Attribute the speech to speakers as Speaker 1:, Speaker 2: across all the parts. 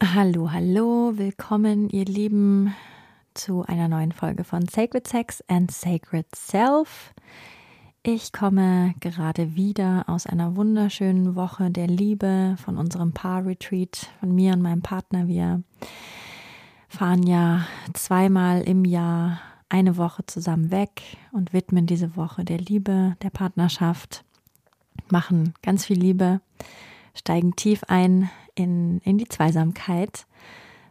Speaker 1: Hallo, hallo, willkommen, ihr Lieben zu einer neuen Folge von Sacred Sex and Sacred Self. Ich komme gerade wieder aus einer wunderschönen Woche der Liebe von unserem Paar-Retreat, von mir und meinem Partner. Wir fahren ja zweimal im Jahr eine Woche zusammen weg und widmen diese Woche der Liebe, der Partnerschaft, machen ganz viel Liebe, steigen tief ein in, in die Zweisamkeit.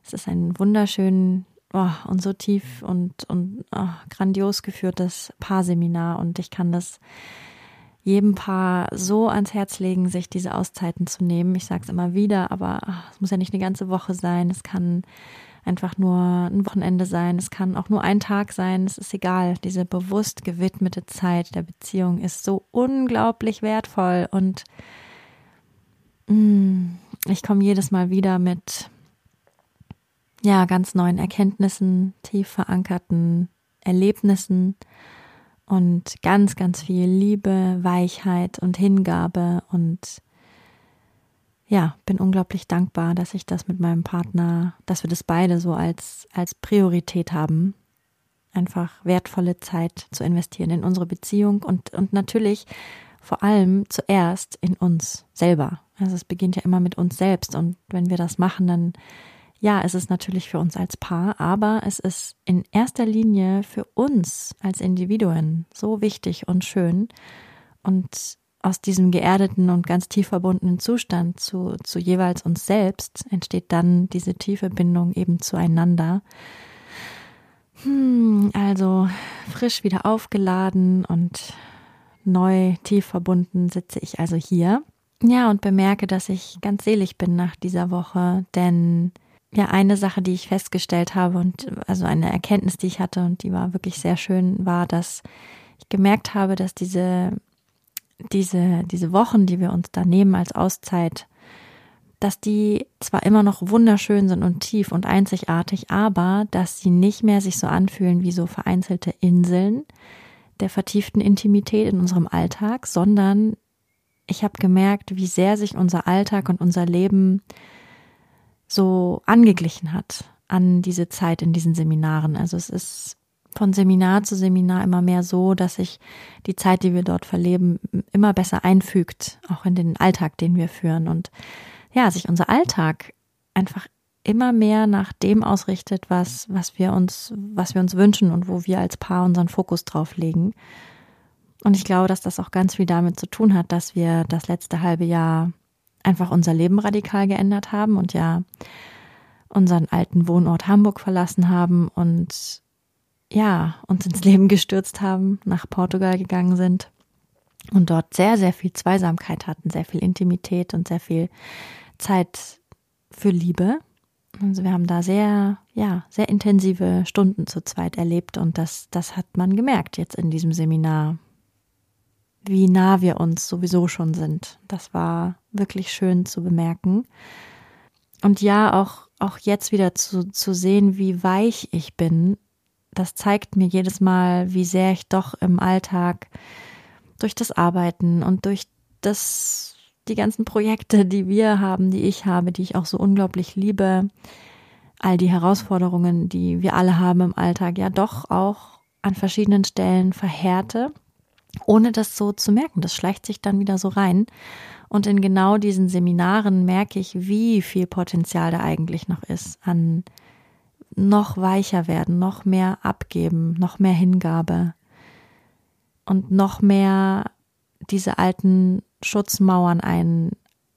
Speaker 1: Es ist ein wunderschön oh, und so tief und, und oh, grandios geführtes Paarseminar und ich kann das jedem Paar so ans Herz legen, sich diese Auszeiten zu nehmen. Ich sage es immer wieder, aber oh, es muss ja nicht eine ganze Woche sein. Es kann einfach nur ein Wochenende sein. Es kann auch nur ein Tag sein. Es ist egal. Diese bewusst gewidmete Zeit der Beziehung ist so unglaublich wertvoll und mm, ich komme jedes Mal wieder mit ja, ganz neuen Erkenntnissen, tief verankerten Erlebnissen und ganz, ganz viel Liebe, Weichheit und Hingabe und ja, bin unglaublich dankbar, dass ich das mit meinem Partner, dass wir das beide so als, als Priorität haben, einfach wertvolle Zeit zu investieren in unsere Beziehung und, und natürlich vor allem zuerst in uns selber. Also es beginnt ja immer mit uns selbst und wenn wir das machen, dann ja, es ist natürlich für uns als Paar, aber es ist in erster Linie für uns als Individuen so wichtig und schön. Und aus diesem geerdeten und ganz tief verbundenen Zustand zu, zu jeweils uns selbst entsteht dann diese tiefe Bindung eben zueinander. Hm, also frisch wieder aufgeladen und neu tief verbunden sitze ich also hier. Ja, und bemerke, dass ich ganz selig bin nach dieser Woche, denn ja, eine Sache, die ich festgestellt habe und also eine Erkenntnis, die ich hatte und die war wirklich sehr schön, war, dass ich gemerkt habe, dass diese, diese, diese Wochen, die wir uns da nehmen als Auszeit, dass die zwar immer noch wunderschön sind und tief und einzigartig, aber dass sie nicht mehr sich so anfühlen wie so vereinzelte Inseln der vertieften Intimität in unserem Alltag, sondern ich habe gemerkt, wie sehr sich unser Alltag und unser Leben so angeglichen hat an diese Zeit in diesen Seminaren. Also es ist von Seminar zu Seminar immer mehr so, dass sich die Zeit, die wir dort verleben, immer besser einfügt, auch in den Alltag, den wir führen. Und ja, sich unser Alltag einfach immer mehr nach dem ausrichtet, was, was wir uns, was wir uns wünschen und wo wir als Paar unseren Fokus drauf legen. Und ich glaube, dass das auch ganz viel damit zu tun hat, dass wir das letzte halbe Jahr einfach unser Leben radikal geändert haben und ja unseren alten Wohnort Hamburg verlassen haben und ja, uns ins Leben gestürzt haben, nach Portugal gegangen sind und dort sehr, sehr viel Zweisamkeit hatten, sehr viel Intimität und sehr viel Zeit für Liebe. Also wir haben da sehr, ja, sehr intensive Stunden zu zweit erlebt und das, das hat man gemerkt jetzt in diesem Seminar, wie nah wir uns sowieso schon sind. Das war wirklich schön zu bemerken. Und ja, auch, auch jetzt wieder zu, zu sehen, wie weich ich bin, das zeigt mir jedes Mal, wie sehr ich doch im Alltag durch das Arbeiten und durch das, die ganzen Projekte, die wir haben, die ich habe, die ich auch so unglaublich liebe, all die Herausforderungen, die wir alle haben im Alltag, ja doch auch an verschiedenen Stellen verhärte ohne das so zu merken. Das schleicht sich dann wieder so rein. Und in genau diesen Seminaren merke ich, wie viel Potenzial da eigentlich noch ist an noch weicher werden, noch mehr abgeben, noch mehr Hingabe und noch mehr diese alten Schutzmauern ein,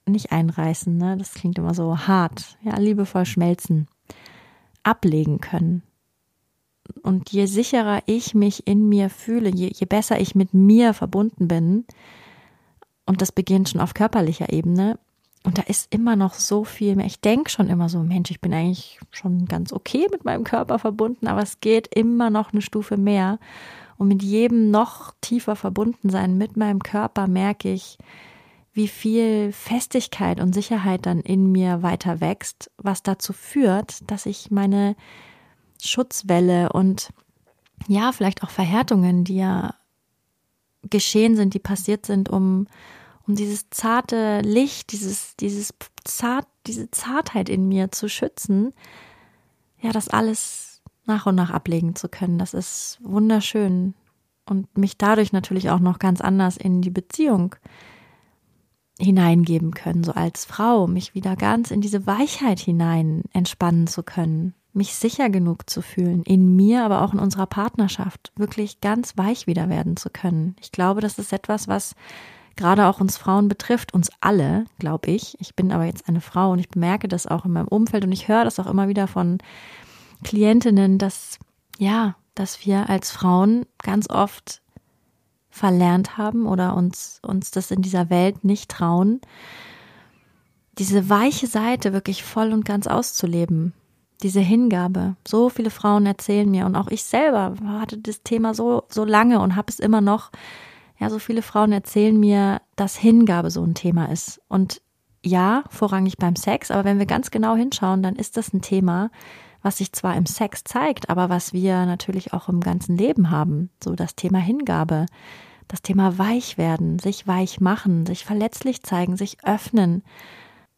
Speaker 1: nicht einreißen, ne? Das klingt immer so hart, ja, liebevoll schmelzen, ablegen können und je sicherer ich mich in mir fühle, je, je besser ich mit mir verbunden bin Und das beginnt schon auf körperlicher Ebene. Und da ist immer noch so viel mehr. Ich denke schon immer so, Mensch, ich bin eigentlich schon ganz okay mit meinem Körper verbunden, aber es geht immer noch eine Stufe mehr. Und mit jedem noch tiefer verbunden sein mit meinem Körper merke ich, wie viel Festigkeit und Sicherheit dann in mir weiter wächst, was dazu führt, dass ich meine Schutzwelle und ja, vielleicht auch Verhärtungen, die ja geschehen sind, die passiert sind, um, um dieses zarte Licht, dieses, dieses zart, diese Zartheit in mir zu schützen, ja, das alles nach und nach ablegen zu können. Das ist wunderschön und mich dadurch natürlich auch noch ganz anders in die Beziehung hineingeben können, so als Frau, mich wieder ganz in diese Weichheit hinein entspannen zu können, mich sicher genug zu fühlen, in mir, aber auch in unserer Partnerschaft, wirklich ganz weich wieder werden zu können. Ich glaube, das ist etwas, was gerade auch uns Frauen betrifft, uns alle, glaube ich. Ich bin aber jetzt eine Frau und ich bemerke das auch in meinem Umfeld und ich höre das auch immer wieder von Klientinnen, dass, ja, dass wir als Frauen ganz oft verlernt haben oder uns, uns das in dieser Welt nicht trauen, diese weiche Seite wirklich voll und ganz auszuleben. Diese Hingabe. So viele Frauen erzählen mir und auch ich selber hatte das Thema so, so lange und habe es immer noch. Ja, so viele Frauen erzählen mir, dass Hingabe so ein Thema ist. Und ja, vorrangig beim Sex, aber wenn wir ganz genau hinschauen, dann ist das ein Thema, was sich zwar im Sex zeigt, aber was wir natürlich auch im ganzen Leben haben. So das Thema Hingabe, das Thema weich werden, sich weich machen, sich verletzlich zeigen, sich öffnen.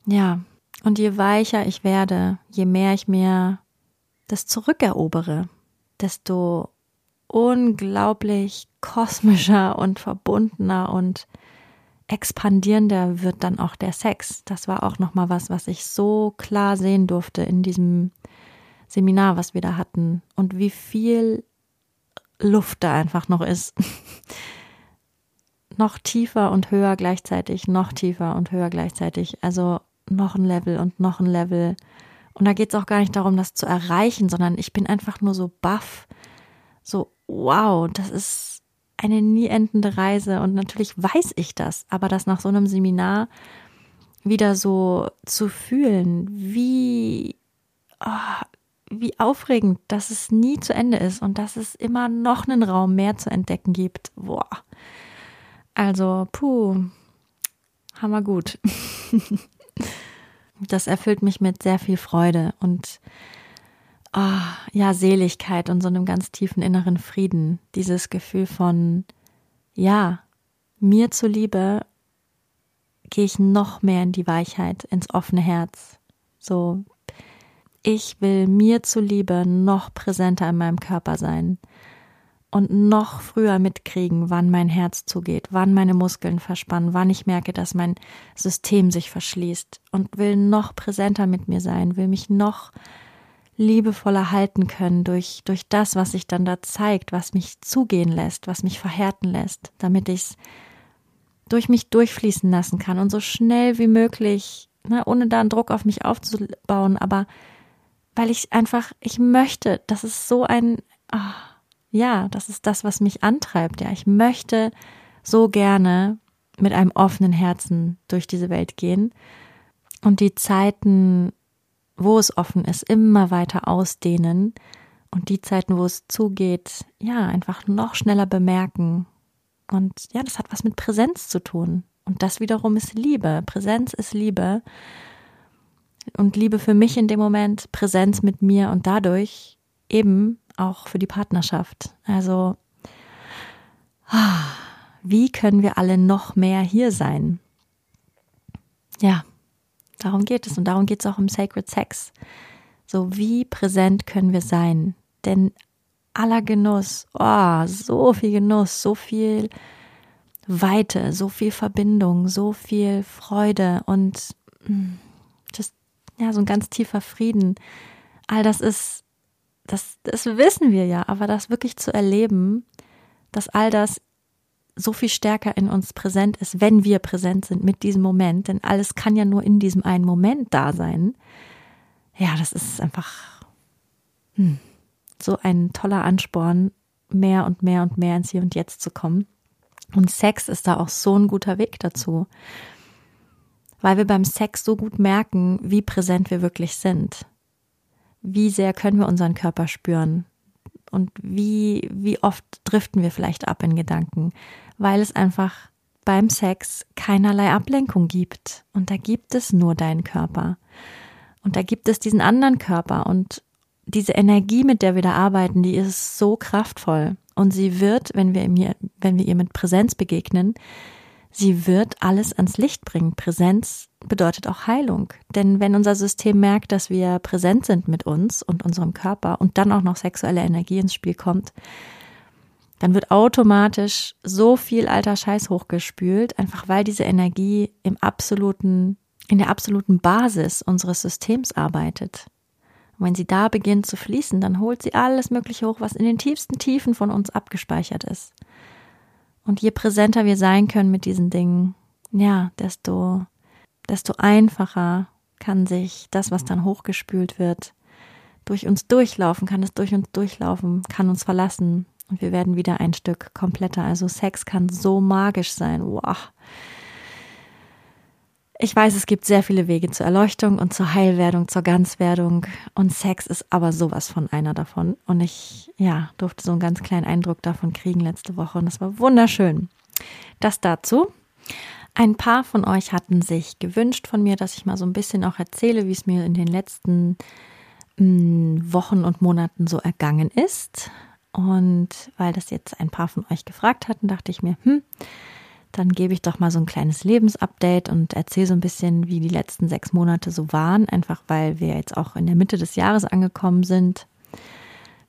Speaker 1: Ja, und je weicher ich werde, je mehr ich mir das zurückerobere, desto unglaublich kosmischer und verbundener und expandierender wird dann auch der Sex. Das war auch noch mal was, was ich so klar sehen durfte in diesem Seminar, was wir da hatten und wie viel Luft da einfach noch ist. noch tiefer und höher gleichzeitig, noch tiefer und höher gleichzeitig. Also noch ein Level und noch ein Level. Und da geht es auch gar nicht darum, das zu erreichen, sondern ich bin einfach nur so baff. So, wow, das ist eine nie endende Reise. Und natürlich weiß ich das, aber das nach so einem Seminar wieder so zu fühlen, wie, oh, wie aufregend, dass es nie zu Ende ist und dass es immer noch einen Raum mehr zu entdecken gibt. Boah. Also, puh, hammer gut. das erfüllt mich mit sehr viel Freude und oh, ja, Seligkeit und so einem ganz tiefen inneren Frieden. Dieses Gefühl von, ja, mir zuliebe gehe ich noch mehr in die Weichheit, ins offene Herz. So, ich will mir zuliebe noch präsenter in meinem Körper sein und noch früher mitkriegen, wann mein Herz zugeht, wann meine Muskeln verspannen, wann ich merke, dass mein System sich verschließt und will noch präsenter mit mir sein, will mich noch liebevoller halten können durch, durch das, was sich dann da zeigt, was mich zugehen lässt, was mich verhärten lässt, damit ich es durch mich durchfließen lassen kann und so schnell wie möglich, ne, ohne da einen Druck auf mich aufzubauen, aber weil ich einfach, ich möchte, das ist so ein, oh, ja, das ist das, was mich antreibt. Ja, ich möchte so gerne mit einem offenen Herzen durch diese Welt gehen und die Zeiten, wo es offen ist, immer weiter ausdehnen und die Zeiten, wo es zugeht, ja, einfach noch schneller bemerken. Und ja, das hat was mit Präsenz zu tun. Und das wiederum ist Liebe. Präsenz ist Liebe. Und Liebe für mich in dem Moment, Präsenz mit mir und dadurch eben auch für die Partnerschaft. Also, wie können wir alle noch mehr hier sein? Ja, darum geht es und darum geht es auch im Sacred Sex. So, wie präsent können wir sein? Denn aller Genuss, oh, so viel Genuss, so viel Weite, so viel Verbindung, so viel Freude und just, mm, ja, so ein ganz tiefer Frieden. All das ist das, das wissen wir ja, aber das wirklich zu erleben, dass all das so viel stärker in uns präsent ist, wenn wir präsent sind mit diesem Moment, denn alles kann ja nur in diesem einen Moment da sein. Ja, das ist einfach hm, so ein toller Ansporn, mehr und mehr und mehr ins Hier und Jetzt zu kommen. Und Sex ist da auch so ein guter Weg dazu, weil wir beim Sex so gut merken, wie präsent wir wirklich sind. Wie sehr können wir unseren Körper spüren? Und wie, wie oft driften wir vielleicht ab in Gedanken, weil es einfach beim Sex keinerlei Ablenkung gibt. Und da gibt es nur deinen Körper. Und da gibt es diesen anderen Körper. Und diese Energie, mit der wir da arbeiten, die ist so kraftvoll. Und sie wird, wenn wir, ihr, wenn wir ihr mit Präsenz begegnen, sie wird alles ans Licht bringen. Präsenz bedeutet auch Heilung. Denn wenn unser System merkt, dass wir präsent sind mit uns und unserem Körper und dann auch noch sexuelle Energie ins Spiel kommt, dann wird automatisch so viel alter Scheiß hochgespült, einfach weil diese Energie im absoluten, in der absoluten Basis unseres Systems arbeitet. Und wenn sie da beginnt zu fließen, dann holt sie alles Mögliche hoch, was in den tiefsten Tiefen von uns abgespeichert ist. Und je präsenter wir sein können mit diesen Dingen, ja, desto, desto einfacher kann sich das, was dann hochgespült wird, durch uns durchlaufen, kann es durch uns durchlaufen, kann uns verlassen, und wir werden wieder ein Stück kompletter. Also Sex kann so magisch sein. Wow. Ich weiß, es gibt sehr viele Wege zur Erleuchtung und zur Heilwerdung, zur Ganzwerdung. Und Sex ist aber sowas von einer davon. Und ich, ja, durfte so einen ganz kleinen Eindruck davon kriegen letzte Woche. Und das war wunderschön. Das dazu. Ein paar von euch hatten sich gewünscht von mir, dass ich mal so ein bisschen auch erzähle, wie es mir in den letzten mm, Wochen und Monaten so ergangen ist. Und weil das jetzt ein paar von euch gefragt hatten, dachte ich mir, hm, dann gebe ich doch mal so ein kleines Lebensupdate und erzähle so ein bisschen, wie die letzten sechs Monate so waren, einfach weil wir jetzt auch in der Mitte des Jahres angekommen sind,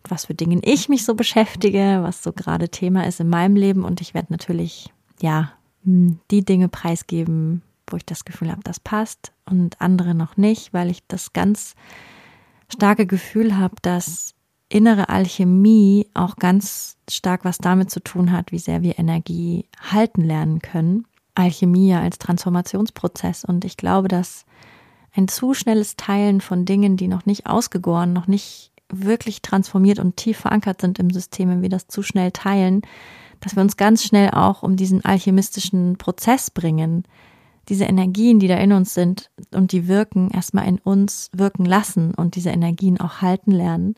Speaker 1: was für Dingen ich mich so beschäftige, was so gerade Thema ist in meinem Leben und ich werde natürlich, ja, hm, die Dinge preisgeben, wo ich das Gefühl habe, das passt und andere noch nicht, weil ich das ganz starke Gefühl habe, dass innere Alchemie auch ganz stark was damit zu tun hat, wie sehr wir Energie halten lernen können. Alchemie ja als Transformationsprozess. Und ich glaube, dass ein zu schnelles Teilen von Dingen, die noch nicht ausgegoren, noch nicht wirklich transformiert und tief verankert sind im System, wenn wir das zu schnell teilen, dass wir uns ganz schnell auch um diesen alchemistischen Prozess bringen, diese Energien, die da in uns sind und die wirken, erstmal in uns wirken lassen und diese Energien auch halten lernen.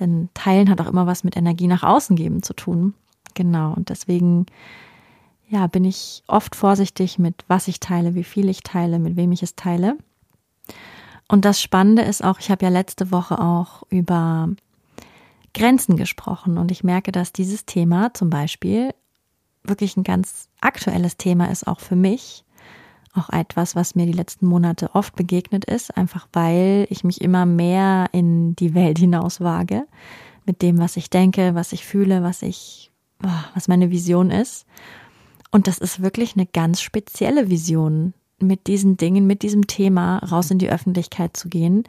Speaker 1: Denn Teilen hat auch immer was mit Energie nach außen geben zu tun. Genau. Und deswegen, ja, bin ich oft vorsichtig mit, was ich teile, wie viel ich teile, mit wem ich es teile. Und das Spannende ist auch, ich habe ja letzte Woche auch über Grenzen gesprochen und ich merke, dass dieses Thema zum Beispiel wirklich ein ganz aktuelles Thema ist, auch für mich auch etwas, was mir die letzten Monate oft begegnet ist, einfach weil ich mich immer mehr in die Welt hinaus wage mit dem, was ich denke, was ich fühle, was ich, was meine Vision ist. Und das ist wirklich eine ganz spezielle Vision, mit diesen Dingen, mit diesem Thema raus in die Öffentlichkeit zu gehen.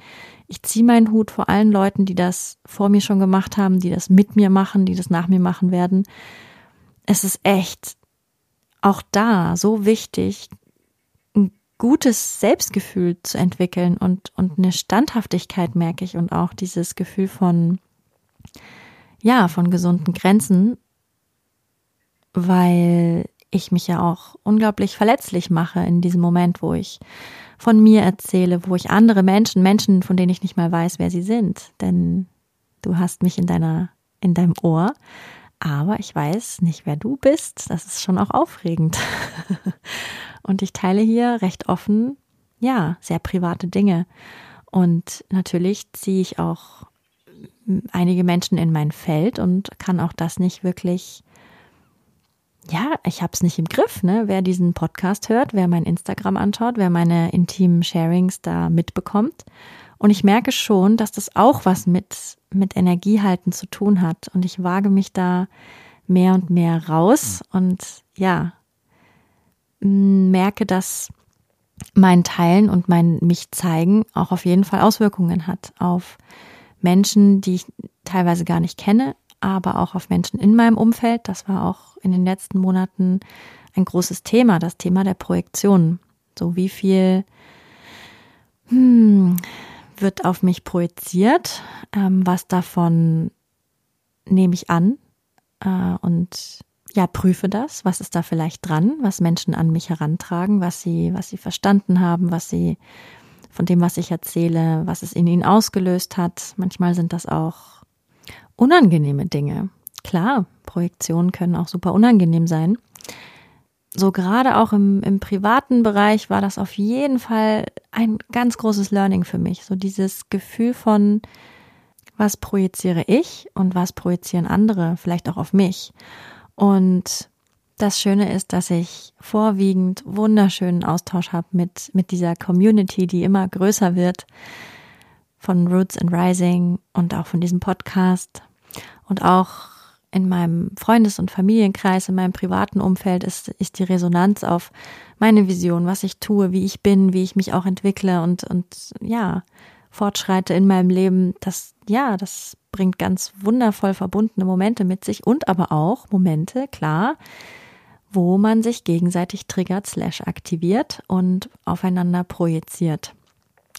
Speaker 1: Ich ziehe meinen Hut vor allen Leuten, die das vor mir schon gemacht haben, die das mit mir machen, die das nach mir machen werden. Es ist echt auch da so wichtig, gutes Selbstgefühl zu entwickeln und, und eine Standhaftigkeit merke ich und auch dieses Gefühl von, ja, von gesunden Grenzen, weil ich mich ja auch unglaublich verletzlich mache in diesem Moment, wo ich von mir erzähle, wo ich andere Menschen, Menschen, von denen ich nicht mal weiß, wer sie sind, denn du hast mich in deiner, in deinem Ohr, aber ich weiß nicht, wer du bist. Das ist schon auch aufregend. Und ich teile hier recht offen, ja, sehr private Dinge. Und natürlich ziehe ich auch einige Menschen in mein Feld und kann auch das nicht wirklich, ja, ich habe es nicht im Griff, ne? Wer diesen Podcast hört, wer mein Instagram anschaut, wer meine intimen Sharings da mitbekommt. Und ich merke schon, dass das auch was mit, mit Energiehalten zu tun hat. Und ich wage mich da mehr und mehr raus und ja, merke, dass mein Teilen und mein mich zeigen auch auf jeden Fall Auswirkungen hat auf Menschen, die ich teilweise gar nicht kenne, aber auch auf Menschen in meinem Umfeld. Das war auch in den letzten Monaten ein großes Thema, das Thema der Projektion. So wie viel hm, wird auf mich projiziert, ähm, was davon nehme ich an äh, und ja, prüfe das, was ist da vielleicht dran, was Menschen an mich herantragen, was sie, was sie verstanden haben, was sie von dem, was ich erzähle, was es in ihnen ausgelöst hat. Manchmal sind das auch unangenehme Dinge. Klar, Projektionen können auch super unangenehm sein. So gerade auch im, im privaten Bereich war das auf jeden Fall ein ganz großes Learning für mich. So dieses Gefühl von, was projiziere ich und was projizieren andere vielleicht auch auf mich. Und das Schöne ist, dass ich vorwiegend wunderschönen Austausch habe mit, mit dieser Community, die immer größer wird von Roots and Rising und auch von diesem Podcast. Und auch in meinem Freundes- und Familienkreis, in meinem privaten Umfeld ist, ist die Resonanz auf meine Vision, was ich tue, wie ich bin, wie ich mich auch entwickle und, und ja, fortschreite in meinem Leben. Das, ja, das bringt ganz wundervoll verbundene Momente mit sich und aber auch Momente, klar, wo man sich gegenseitig triggert, slash aktiviert und aufeinander projiziert.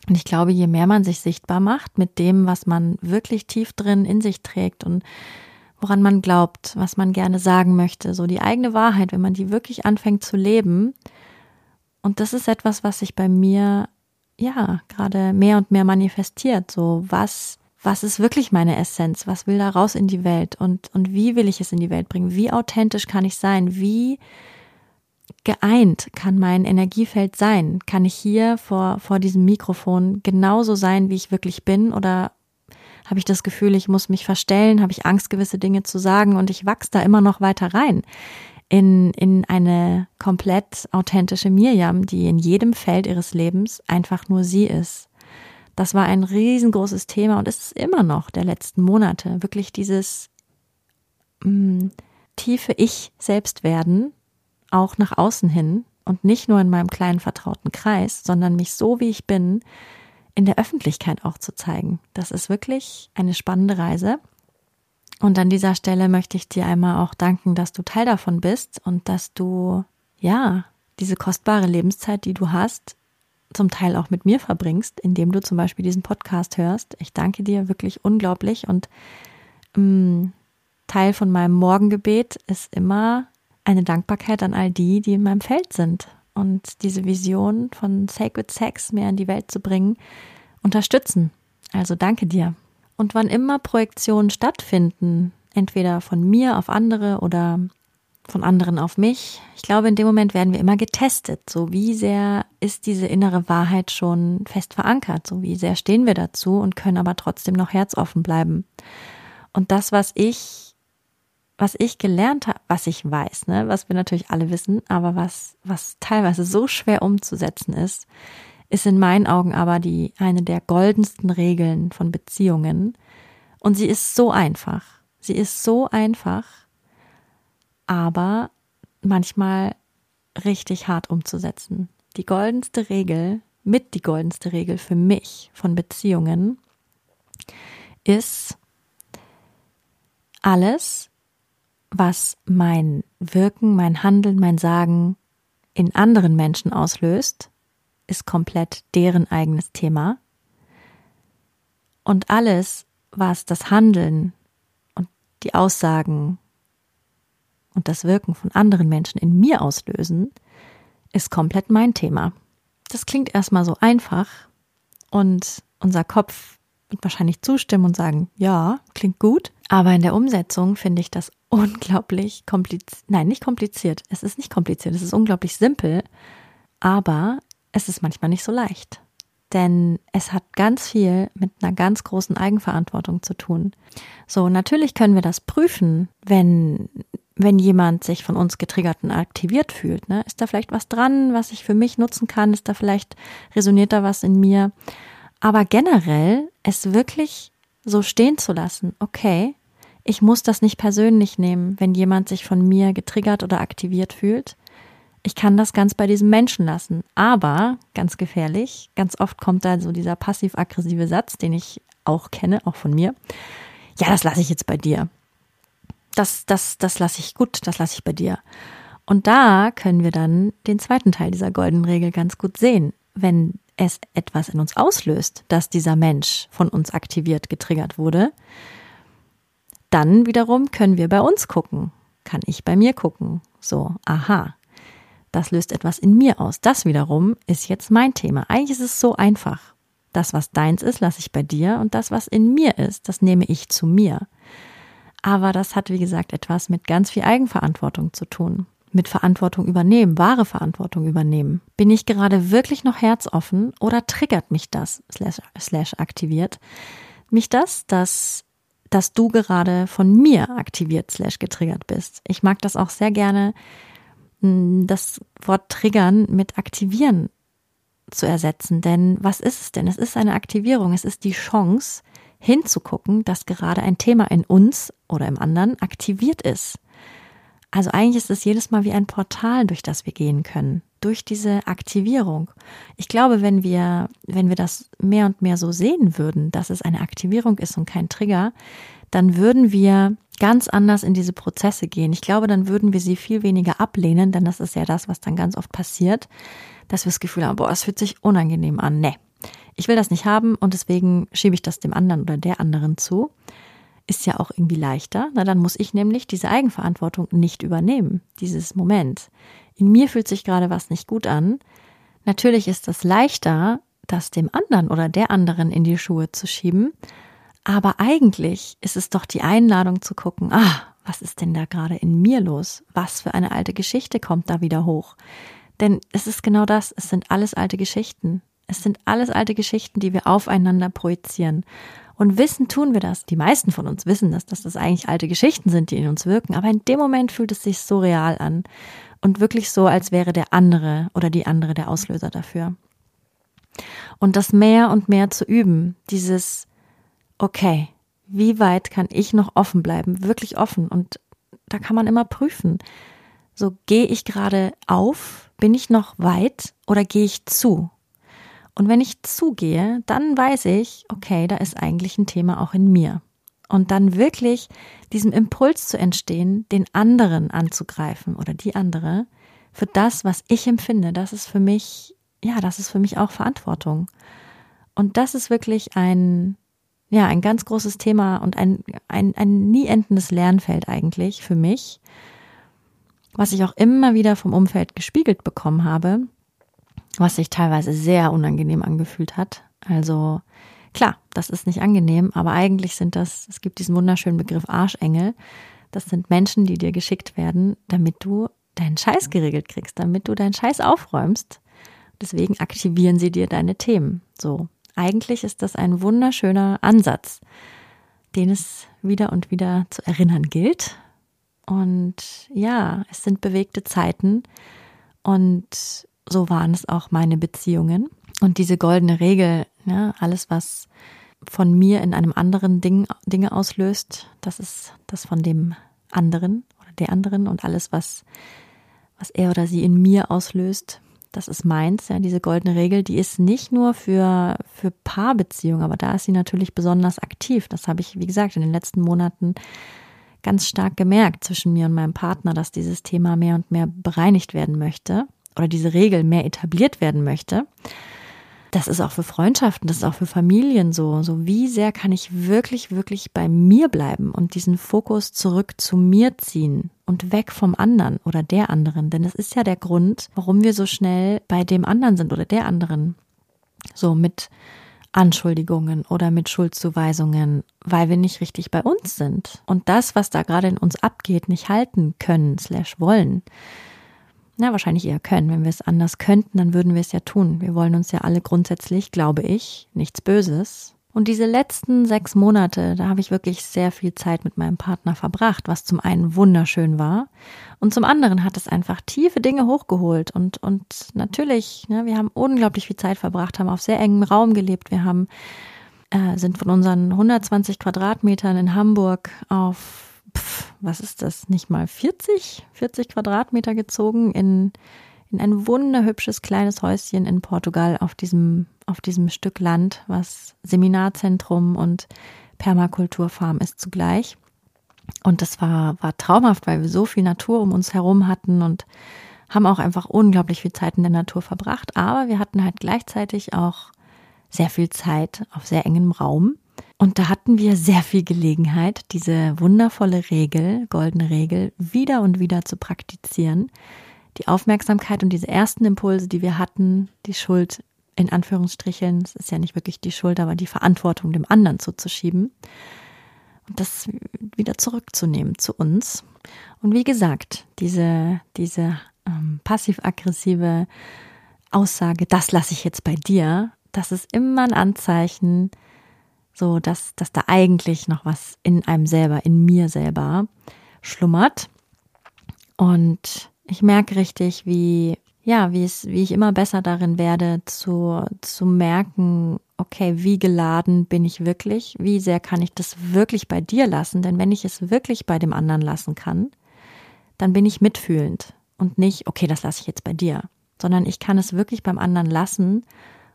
Speaker 1: Und ich glaube, je mehr man sich sichtbar macht mit dem, was man wirklich tief drin in sich trägt und woran man glaubt, was man gerne sagen möchte, so die eigene Wahrheit, wenn man die wirklich anfängt zu leben. Und das ist etwas, was sich bei mir ja gerade mehr und mehr manifestiert. So was was ist wirklich meine Essenz? Was will da raus in die Welt? Und, und wie will ich es in die Welt bringen? Wie authentisch kann ich sein? Wie geeint kann mein Energiefeld sein? Kann ich hier vor, vor diesem Mikrofon genauso sein, wie ich wirklich bin? Oder habe ich das Gefühl, ich muss mich verstellen? Habe ich Angst, gewisse Dinge zu sagen? Und ich wachse da immer noch weiter rein in, in eine komplett authentische Miriam, die in jedem Feld ihres Lebens einfach nur sie ist. Das war ein riesengroßes Thema und ist es immer noch der letzten Monate. Wirklich dieses mh, mm, tiefe Ich selbst werden, auch nach außen hin und nicht nur in meinem kleinen vertrauten Kreis, sondern mich so wie ich bin in der Öffentlichkeit auch zu zeigen. Das ist wirklich eine spannende Reise. Und an dieser Stelle möchte ich dir einmal auch danken, dass du Teil davon bist und dass du, ja, diese kostbare Lebenszeit, die du hast, zum Teil auch mit mir verbringst, indem du zum Beispiel diesen Podcast hörst. Ich danke dir wirklich unglaublich und ähm, Teil von meinem Morgengebet ist immer eine Dankbarkeit an all die, die in meinem Feld sind und diese Vision von Sacred Sex mehr in die Welt zu bringen, unterstützen. Also danke dir. Und wann immer Projektionen stattfinden, entweder von mir auf andere oder von anderen auf mich. Ich glaube, in dem Moment werden wir immer getestet. So wie sehr ist diese innere Wahrheit schon fest verankert? So wie sehr stehen wir dazu und können aber trotzdem noch herzoffen bleiben? Und das, was ich, was ich gelernt habe, was ich weiß, ne, was wir natürlich alle wissen, aber was, was teilweise so schwer umzusetzen ist, ist in meinen Augen aber die, eine der goldensten Regeln von Beziehungen. Und sie ist so einfach. Sie ist so einfach aber manchmal richtig hart umzusetzen. Die goldenste Regel, mit die goldenste Regel für mich von Beziehungen ist alles, was mein Wirken, mein Handeln, mein Sagen in anderen Menschen auslöst, ist komplett deren eigenes Thema. Und alles, was das Handeln und die Aussagen und das Wirken von anderen Menschen in mir auslösen, ist komplett mein Thema. Das klingt erstmal so einfach und unser Kopf wird wahrscheinlich zustimmen und sagen, ja, klingt gut, aber in der Umsetzung finde ich das unglaublich kompliziert. Nein, nicht kompliziert. Es ist nicht kompliziert, es ist unglaublich simpel, aber es ist manchmal nicht so leicht. Denn es hat ganz viel mit einer ganz großen Eigenverantwortung zu tun. So, natürlich können wir das prüfen, wenn wenn jemand sich von uns getriggert und aktiviert fühlt. Ne? Ist da vielleicht was dran, was ich für mich nutzen kann? Ist da vielleicht, resoniert da was in mir? Aber generell es wirklich so stehen zu lassen, okay, ich muss das nicht persönlich nehmen, wenn jemand sich von mir getriggert oder aktiviert fühlt. Ich kann das ganz bei diesem Menschen lassen. Aber, ganz gefährlich, ganz oft kommt da so dieser passiv-aggressive Satz, den ich auch kenne, auch von mir. Ja, das lasse ich jetzt bei dir das, das, das lasse ich gut, das lasse ich bei dir. Und da können wir dann den zweiten Teil dieser goldenen Regel ganz gut sehen. Wenn es etwas in uns auslöst, dass dieser Mensch von uns aktiviert, getriggert wurde, dann wiederum können wir bei uns gucken. kann ich bei mir gucken. So, aha, das löst etwas in mir aus. Das wiederum ist jetzt mein Thema. Eigentlich ist es so einfach. Das, was deins ist, lasse ich bei dir und das, was in mir ist, das nehme ich zu mir. Aber das hat, wie gesagt, etwas mit ganz viel Eigenverantwortung zu tun. Mit Verantwortung übernehmen, wahre Verantwortung übernehmen. Bin ich gerade wirklich noch herzoffen oder triggert mich das, slash, slash aktiviert, mich das, dass, dass du gerade von mir aktiviert, slash getriggert bist. Ich mag das auch sehr gerne, das Wort triggern mit aktivieren zu ersetzen. Denn was ist es denn? Es ist eine Aktivierung. Es ist die Chance, hinzugucken, dass gerade ein Thema in uns oder im anderen aktiviert ist. Also eigentlich ist es jedes Mal wie ein Portal, durch das wir gehen können, durch diese Aktivierung. Ich glaube, wenn wir, wenn wir das mehr und mehr so sehen würden, dass es eine Aktivierung ist und kein Trigger, dann würden wir ganz anders in diese Prozesse gehen. Ich glaube, dann würden wir sie viel weniger ablehnen, denn das ist ja das, was dann ganz oft passiert, dass wir das Gefühl haben, boah, es fühlt sich unangenehm an. Nee, ich will das nicht haben und deswegen schiebe ich das dem anderen oder der anderen zu. Ist ja auch irgendwie leichter. Na, dann muss ich nämlich diese Eigenverantwortung nicht übernehmen, dieses Moment. In mir fühlt sich gerade was nicht gut an. Natürlich ist das leichter, das dem anderen oder der anderen in die Schuhe zu schieben aber eigentlich ist es doch die Einladung zu gucken, ah, was ist denn da gerade in mir los? Was für eine alte Geschichte kommt da wieder hoch? Denn es ist genau das, es sind alles alte Geschichten. Es sind alles alte Geschichten, die wir aufeinander projizieren. Und wissen tun wir das. Die meisten von uns wissen das, dass das eigentlich alte Geschichten sind, die in uns wirken. Aber in dem Moment fühlt es sich so real an. Und wirklich so, als wäre der andere oder die andere der Auslöser dafür. Und das mehr und mehr zu üben, dieses okay, wie weit kann ich noch offen bleiben, wirklich offen. Und da kann man immer prüfen. So gehe ich gerade auf, bin ich noch weit oder gehe ich zu? Und wenn ich zugehe, dann weiß ich, okay, da ist eigentlich ein Thema auch in mir. Und dann wirklich diesem Impuls zu entstehen, den anderen anzugreifen oder die andere für das, was ich empfinde, das ist für mich, ja, das ist für mich auch Verantwortung. Und das ist wirklich ein, ja, ein ganz großes Thema und ein, ein, ein nie endendes Lernfeld eigentlich für mich, was ich auch immer wieder vom Umfeld gespiegelt bekommen habe, was sich teilweise sehr unangenehm angefühlt hat. Also klar, das ist nicht angenehm, aber eigentlich sind das, es gibt diesen wunderschönen Begriff Arschengel. Das sind Menschen, die dir geschickt werden, damit du deinen Scheiß geregelt kriegst, damit du deinen Scheiß aufräumst. Deswegen aktivieren sie dir deine Themen. So, eigentlich ist das ein wunderschöner Ansatz, den es wieder und wieder zu erinnern gilt. Und ja, es sind bewegte Zeiten und so waren es auch meine Beziehungen. Und diese goldene Regel, ja, alles, was von mir in einem anderen Ding Dinge auslöst, das ist das von dem anderen oder der anderen und alles, was, was er oder sie in mir auslöst, das ist meins, ja, diese goldene Regel, die ist nicht nur für, für Paarbeziehungen, aber da ist sie natürlich besonders aktiv. Das habe ich, wie gesagt, in den letzten Monaten ganz stark gemerkt zwischen mir und meinem Partner, dass dieses Thema mehr und mehr bereinigt werden möchte oder diese Regel mehr etabliert werden möchte das ist auch für Freundschaften, das ist auch für Familien so. So wie sehr kann ich wirklich, wirklich bei mir bleiben und diesen Fokus zurück zu mir ziehen und weg vom anderen oder der anderen. Denn das ist ja der Grund, warum wir so schnell bei dem anderen sind oder der anderen. So mit Anschuldigungen oder mit Schuldzuweisungen, weil wir nicht richtig bei uns sind und das, was da gerade in uns abgeht, nicht halten können, slash wollen na, wahrscheinlich eher können. Wenn wir es anders könnten, dann würden wir es ja tun. Wir wollen uns ja alle grundsätzlich, glaube ich, nichts Böses. Und diese letzten sechs Monate, da habe ich wirklich sehr viel Zeit mit meinem Partner verbracht, was zum einen wunderschön war und zum anderen hat es einfach tiefe Dinge hochgeholt und, und natürlich, ne, wir haben unglaublich viel Zeit verbracht, haben auf sehr engem Raum gelebt. Wir haben, äh, sind von unseren 120 Quadratmetern in Hamburg auf pf, was ist das, nicht mal 40, 40 Quadratmeter gezogen in, in ein wunderhübsches kleines Häuschen in Portugal auf diesem, auf diesem Stück Land, was Seminarzentrum und Permakulturfarm ist zugleich. Und das war, war traumhaft, weil wir so viel Natur um uns herum hatten und haben auch einfach unglaublich viel Zeit in der Natur verbracht. Aber wir hatten halt gleichzeitig auch sehr viel Zeit auf sehr engem Raum Und da hatten wir sehr viel Gelegenheit, diese wundervolle Regel, goldene Regel, wieder und wieder zu praktizieren. Die Aufmerksamkeit und diese ersten Impulse, die wir hatten, die Schuld in Anführungsstrichen, es ist ja nicht wirklich die Schuld, aber die Verantwortung dem anderen zuzuschieben und das wieder zurückzunehmen zu uns. Und wie gesagt, diese, diese ähm, passiv-aggressive Aussage, das lasse ich jetzt bei dir, das ist immer ein Anzeichen, so dass, dass da eigentlich noch was in einem selber, in mir selber schlummert. Und ich merke richtig, wie, ja, wie es, wie ich immer besser darin werde, zu, zu merken, okay, wie geladen bin ich wirklich? Wie sehr kann ich das wirklich bei dir lassen? Denn wenn ich es wirklich bei dem anderen lassen kann, dann bin ich mitfühlend und nicht, okay, das lasse ich jetzt bei dir, sondern ich kann es wirklich beim anderen lassen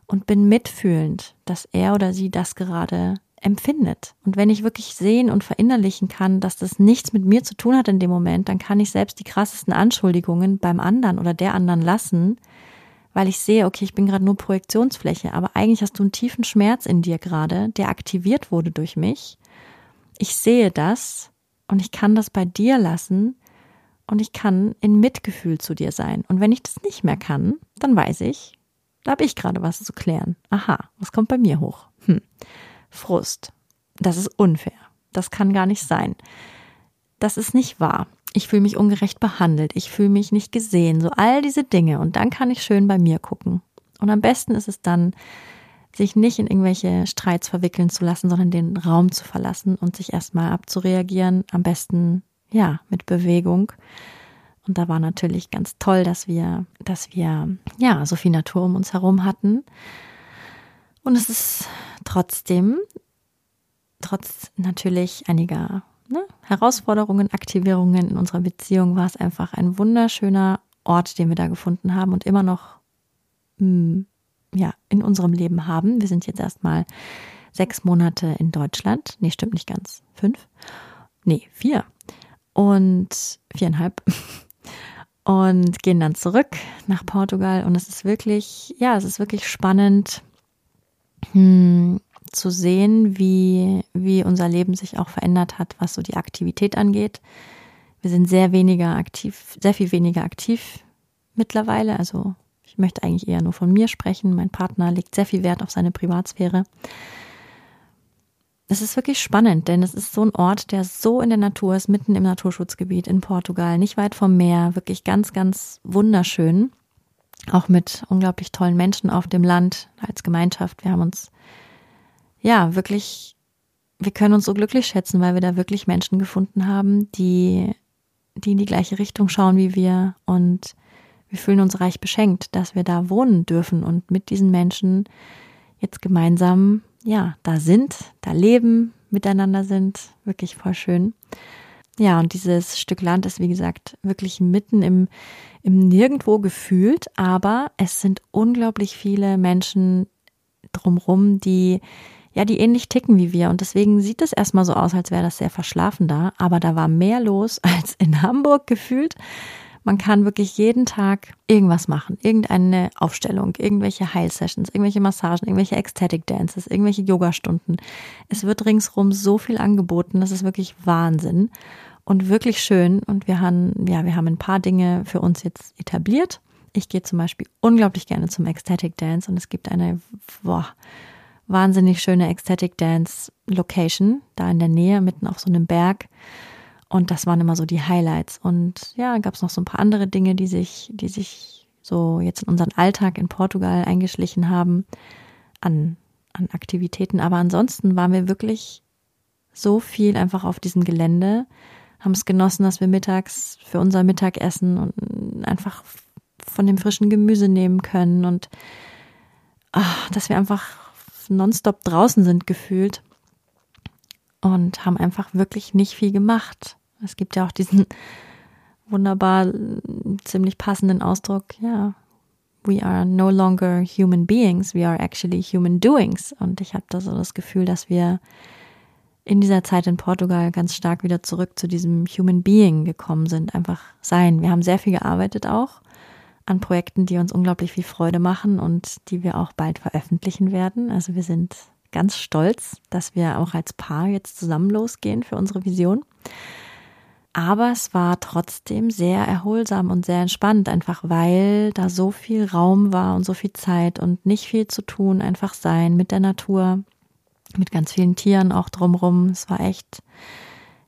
Speaker 1: und bin mitfühlend, dass er oder sie das gerade empfindet. Und wenn ich wirklich sehen und verinnerlichen kann, dass das nichts mit mir zu tun hat in dem Moment, dann kann ich selbst die krassesten Anschuldigungen beim anderen oder der anderen lassen, weil ich sehe, okay, ich bin gerade nur Projektionsfläche, aber eigentlich hast du einen tiefen Schmerz in dir gerade, der aktiviert wurde durch mich. Ich sehe das und ich kann das bei dir lassen und ich kann in Mitgefühl zu dir sein. Und wenn ich das nicht mehr kann, dann weiß ich, da habe ich gerade was zu klären. Aha, was kommt bei mir hoch? Hm. Frust. Das ist unfair. Das kann gar nicht sein. Das ist nicht wahr. Ich fühle mich ungerecht behandelt. Ich fühle mich nicht gesehen. So all diese Dinge. Und dann kann ich schön bei mir gucken. Und am besten ist es dann, sich nicht in irgendwelche Streits verwickeln zu lassen, sondern den Raum zu verlassen und sich erstmal abzureagieren. Am besten, ja, mit Bewegung. Und da war natürlich ganz toll, dass wir, dass wir, ja, so viel Natur um uns herum hatten. Und es ist trotzdem, trotz natürlich einiger ne, Herausforderungen, Aktivierungen in unserer Beziehung, war es einfach ein wunderschöner Ort, den wir da gefunden haben und immer noch mh, hm, ja, in unserem Leben haben. Wir sind jetzt erstmal sechs Monate in Deutschland. Nee, stimmt nicht ganz. Fünf? Nee, vier. Und viereinhalb. Und gehen dann zurück nach Portugal. Und es ist wirklich, ja, es ist wirklich spannend, hm, zu sehen, wie, wie unser Leben sich auch verändert hat, was so die Aktivität angeht. Wir sind sehr weniger aktiv, sehr viel weniger aktiv mittlerweile. Also ich möchte eigentlich eher nur von mir sprechen. Mein Partner legt sehr viel Wert auf seine Privatsphäre. Es ist wirklich spannend, denn es ist so ein Ort, der so in der Natur ist, mitten im Naturschutzgebiet in Portugal, nicht weit vom Meer, wirklich ganz, ganz wunderschön auch mit unglaublich tollen Menschen auf dem Land als Gemeinschaft. Wir haben uns ja wirklich, wir können uns so glücklich schätzen, weil wir da wirklich Menschen gefunden haben, die, die in die gleiche Richtung schauen wie wir und wir fühlen uns reich beschenkt, dass wir da wohnen dürfen und mit diesen Menschen jetzt gemeinsam, ja, da sind, da leben, miteinander sind. Wirklich voll schön. Ja, und dieses Stück Land ist, wie gesagt, wirklich mitten im, im Nirgendwo gefühlt, aber es sind unglaublich viele Menschen drumrum, die ja, die ähnlich ticken wie wir. Und deswegen sieht es erstmal so aus, als wäre das sehr verschlafen da. Aber da war mehr los als in Hamburg gefühlt. Man kann wirklich jeden Tag irgendwas machen. Irgendeine Aufstellung, irgendwelche Heilsessions, irgendwelche Massagen, irgendwelche Ecstatic Dances, irgendwelche Yogastunden. Es wird ringsrum so viel angeboten. Das ist wirklich Wahnsinn und wirklich schön. Und wir haben, ja, wir haben ein paar Dinge für uns jetzt etabliert. Ich gehe zum Beispiel unglaublich gerne zum Ecstatic Dance und es gibt eine boah, wahnsinnig schöne Ecstatic Dance Location da in der Nähe, mitten auf so einem Berg. Und das waren immer so die Highlights. Und ja, gab es noch so ein paar andere Dinge, die sich, die sich so jetzt in unseren Alltag in Portugal eingeschlichen haben an, an Aktivitäten. Aber ansonsten waren wir wirklich so viel einfach auf diesem Gelände haben es genossen, dass wir mittags für unser Mittagessen und einfach von dem frischen Gemüse nehmen können und ach, dass wir einfach nonstop draußen sind gefühlt und haben einfach wirklich nicht viel gemacht. Es gibt ja auch diesen wunderbar ziemlich passenden Ausdruck, ja, we are no longer human beings, we are actually human doings. Und ich habe da so das Gefühl, dass wir in dieser Zeit in Portugal ganz stark wieder zurück zu diesem Human Being gekommen sind, einfach sein. Wir haben sehr viel gearbeitet auch an Projekten, die uns unglaublich viel Freude machen und die wir auch bald veröffentlichen werden. Also wir sind ganz stolz, dass wir auch als Paar jetzt zusammen losgehen für unsere Vision. Aber es war trotzdem sehr erholsam und sehr entspannt, einfach weil da so viel Raum war und so viel Zeit und nicht viel zu tun, einfach sein mit der Natur, mit ganz vielen Tieren auch drumrum. Es war echt,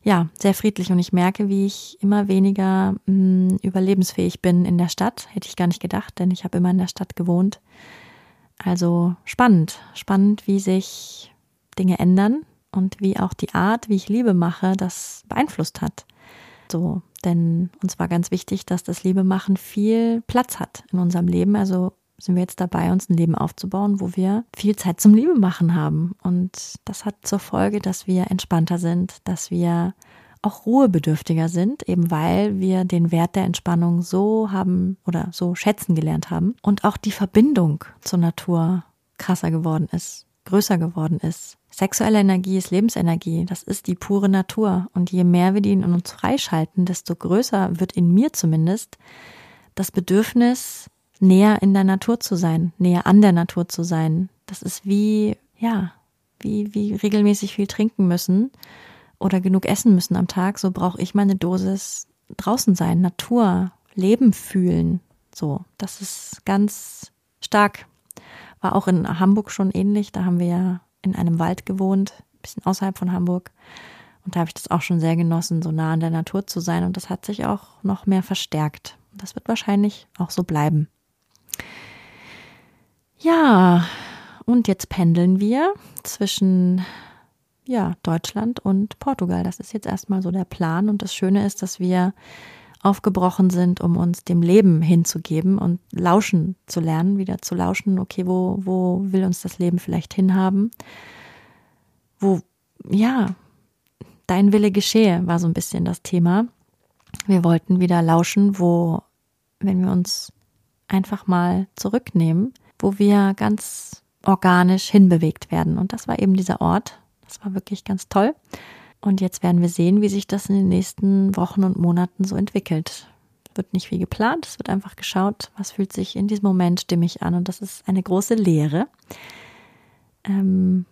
Speaker 1: ja, sehr friedlich und ich merke, wie ich immer weniger mh, hm, überlebensfähig bin in der Stadt. Hätte ich gar nicht gedacht, denn ich habe immer in der Stadt gewohnt. Also spannend, spannend, wie sich Dinge ändern und wie auch die Art, wie ich Liebe mache, das beeinflusst hat. So, denn uns war ganz wichtig, dass das Liebe machen viel Platz hat in unserem Leben. Also sind wir jetzt dabei, uns ein Leben aufzubauen, wo wir viel Zeit zum Liebe machen haben. Und das hat zur Folge, dass wir entspannter sind, dass wir auch ruhebedürftiger sind, eben weil wir den Wert der Entspannung so haben oder so schätzen gelernt haben und auch die Verbindung zur Natur krasser geworden ist, größer geworden ist. Sexuelle Energie ist Lebensenergie, das ist die pure Natur und je mehr wir die in uns freischalten, desto größer wird in mir zumindest das Bedürfnis, näher in der Natur zu sein, näher an der Natur zu sein. Das ist wie, ja, wie, wie regelmäßig viel trinken müssen oder genug essen müssen am Tag, so brauche ich meine Dosis draußen sein, Natur, Leben fühlen. So, das ist ganz stark. War auch in Hamburg schon ähnlich. Da haben wir ja in einem Wald gewohnt, ein bisschen außerhalb von Hamburg. Und da habe ich das auch schon sehr genossen, so nah an der Natur zu sein. Und das hat sich auch noch mehr verstärkt. Das wird wahrscheinlich auch so bleiben. Ja, und jetzt pendeln wir zwischen ja, Deutschland und Portugal. Das ist jetzt erstmal so der Plan. Und das Schöne ist, dass wir aufgebrochen sind, um uns dem Leben hinzugeben und lauschen zu lernen, wieder zu lauschen, okay, wo, wo will uns das Leben vielleicht hinhaben? Wo, ja, dein Wille geschehe, war so ein bisschen das Thema. Wir wollten wieder lauschen, wo, wenn wir uns einfach mal zurücknehmen, wo wir ganz organisch hinbewegt werden. Und das war eben dieser Ort, das war wirklich ganz toll. Und jetzt werden wir sehen, wie sich das in den nächsten Wochen und Monaten so entwickelt. Es wird nicht viel geplant, es wird einfach geschaut, was fühlt sich in diesem Moment stimmig an. Und das ist eine große Lehre. Ähm,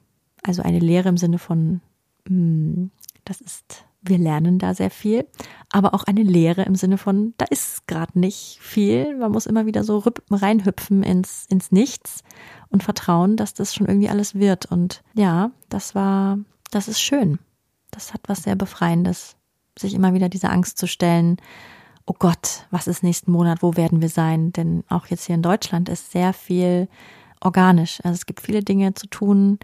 Speaker 1: also eine Lehre im Sinne von, mh, hm, das ist, wir lernen da sehr viel, aber auch eine Lehre im Sinne von, da ist gerade nicht viel. Man muss immer wieder so reinhüpfen ins, ins Nichts und vertrauen, dass das schon irgendwie alles wird. Und ja, das war, das ist schön. Das hat was sehr Befreiendes, sich immer wieder diese Angst zu stellen. Oh Gott, was ist nächsten Monat? Wo werden wir sein? Denn auch jetzt hier in Deutschland ist sehr viel organisch. Also es gibt viele Dinge zu tun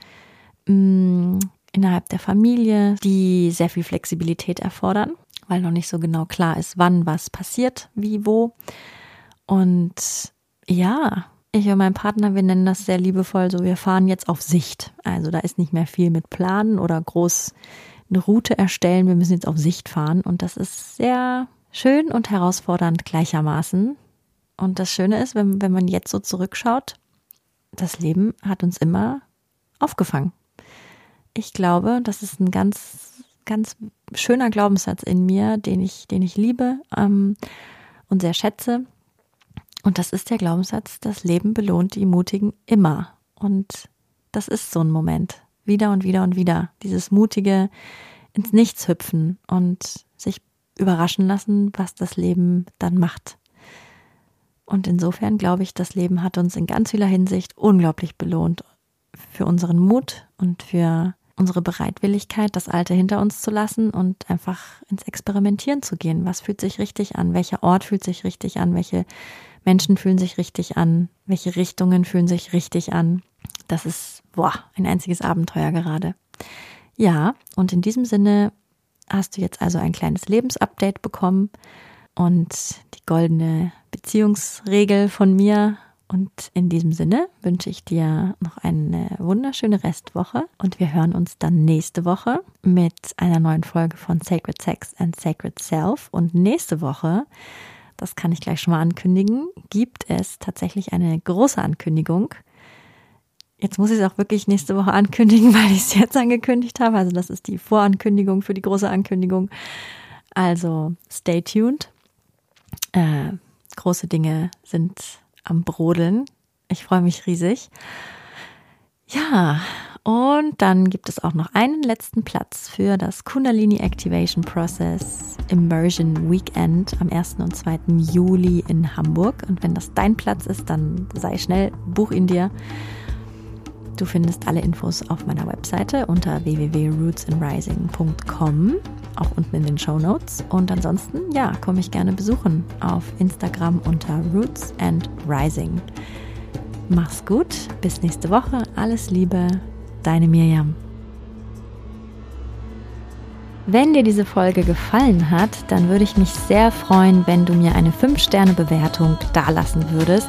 Speaker 1: mh, mm, innerhalb der Familie, die sehr viel Flexibilität erfordern, weil noch nicht so genau klar ist, wann was passiert, wie, wo. Und ja, ich und mein Partner, wir nennen das sehr liebevoll so, wir fahren jetzt auf Sicht. Also da ist nicht mehr viel mit Planen oder groß eine Route erstellen. Wir müssen jetzt auf Sicht fahren und das ist sehr schön und herausfordernd gleichermaßen. Und das Schöne ist, wenn, wenn man jetzt so zurückschaut, das Leben hat uns immer aufgefangen. Ich glaube, das ist ein ganz, ganz schöner Glaubenssatz in mir, den ich, den ich liebe ähm, und sehr schätze. Und das ist der Glaubenssatz, das Leben belohnt die Mutigen immer. Und das ist so ein Moment. Wieder und wieder und wieder. Dieses mutige ins Nichts hüpfen und sich überraschen lassen, was das Leben dann macht. Und insofern glaube ich, das Leben hat uns in ganz vieler Hinsicht unglaublich belohnt für unseren Mut und für unsere Bereitwilligkeit, das Alte hinter uns zu lassen und einfach ins Experimentieren zu gehen. Was fühlt sich richtig an? Welcher Ort fühlt sich richtig an? Welche Menschen fühlen sich richtig an, welche Richtungen fühlen sich richtig an. Das ist, boah, ein einziges Abenteuer gerade. Ja, und in diesem Sinne hast du jetzt also ein kleines Lebensupdate bekommen und die goldene Beziehungsregel von mir. Und in diesem Sinne wünsche ich dir noch eine wunderschöne Restwoche und wir hören uns dann nächste Woche mit einer neuen Folge von Sacred Sex and Sacred Self. Und nächste Woche das kann ich gleich schon mal ankündigen, gibt es tatsächlich eine große Ankündigung. Jetzt muss ich es auch wirklich nächste Woche ankündigen, weil ich es jetzt angekündigt habe. Also das ist die Vorankündigung für die große Ankündigung. Also stay tuned. Äh, große Dinge sind am Brodeln. Ich freue mich riesig. Ja, Und dann gibt es auch noch einen letzten Platz für das Kundalini Activation Process Immersion Weekend am 1. und 2. Juli in Hamburg. Und wenn das dein Platz ist, dann sei schnell, buch ihn dir. Du findest alle Infos auf meiner Webseite unter www.rootsinrising.com, auch unten in den Show Notes. Und ansonsten, ja, komme ich gerne besuchen auf Instagram unter Roots and Rising. Mach's gut, bis nächste Woche, alles Liebe, deine Mirjam. Wenn dir diese Folge gefallen hat, dann würde ich mich sehr freuen, wenn du mir eine 5-Sterne-Bewertung dalassen würdest.